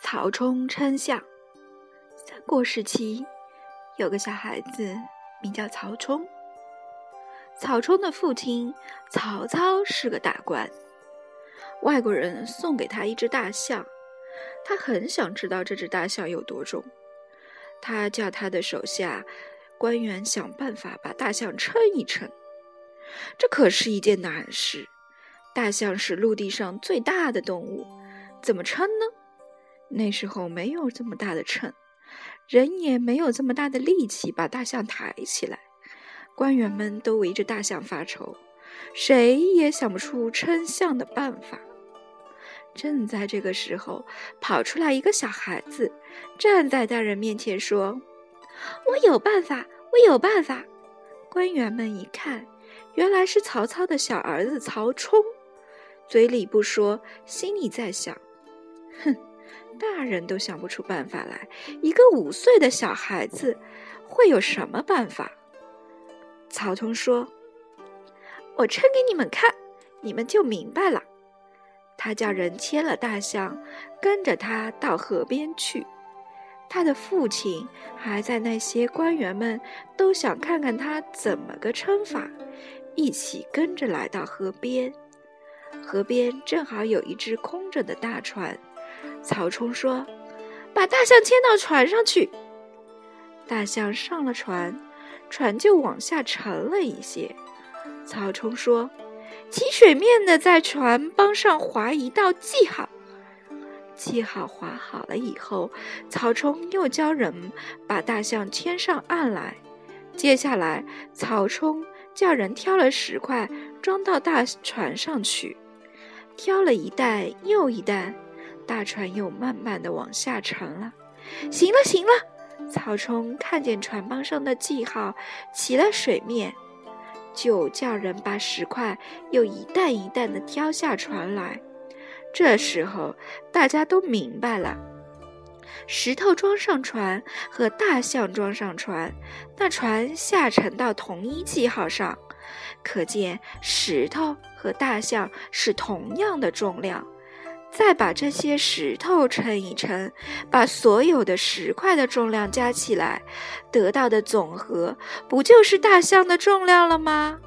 曹冲称象三国时期有个小孩子名叫曹冲。曹冲的父亲曹操是个大官外国人送给他一只大象他很想知道这只大象有多重。他叫他的手下官员想办法把大象称一称这可是一件难事大象是陆地上最大的动物，怎么称呢？那时候没有这么大的秤，人也没有这么大的力气把大象抬起来。官员们都围着大象发愁，谁也想不出称象的办法。正在这个时候，跑出来一个小孩子，站在大人面前说：“我有办法，我有办法。”官员们一看，原来是曹操的小儿子曹冲。嘴里不说，心里在想：“哼，大人都想不出办法来，一个五岁的小孩子会有什么办法？”曹冲说：“我称给你们看，你们就明白了。”他叫人牵了大象，跟着他到河边去。他的父亲还在那些官员们都想看看他怎么个称法，一起跟着来到河边。河边正好有一只空着的大船，曹冲说：“把大象牵到船上去。”大象上了船，船就往下沉了一些。曹冲说：“起水面的在船帮上划一道记号。”记号划好了以后，曹冲又教人把大象牵上岸来。接下来，曹冲叫人挑了石块装到大船上去。挑了一担又一担，大船又慢慢的往下沉了。行了，行了！曹冲看见船帮上的记号起了水面，就叫人把石块又一担一担的挑下船来。这时候大家都明白了：石头装上船和大象装上船，那船下沉到同一记号上。可见石头和大象是同样的重量，再把这些石头称一称，把所有的石块的重量加起来，得到的总和不就是大象的重量了吗？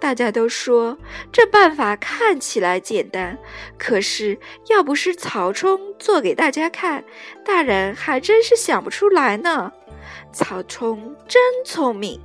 大家都说这办法看起来简单，可是要不是曹冲做给大家看，大人还真是想不出来呢。曹冲真聪明。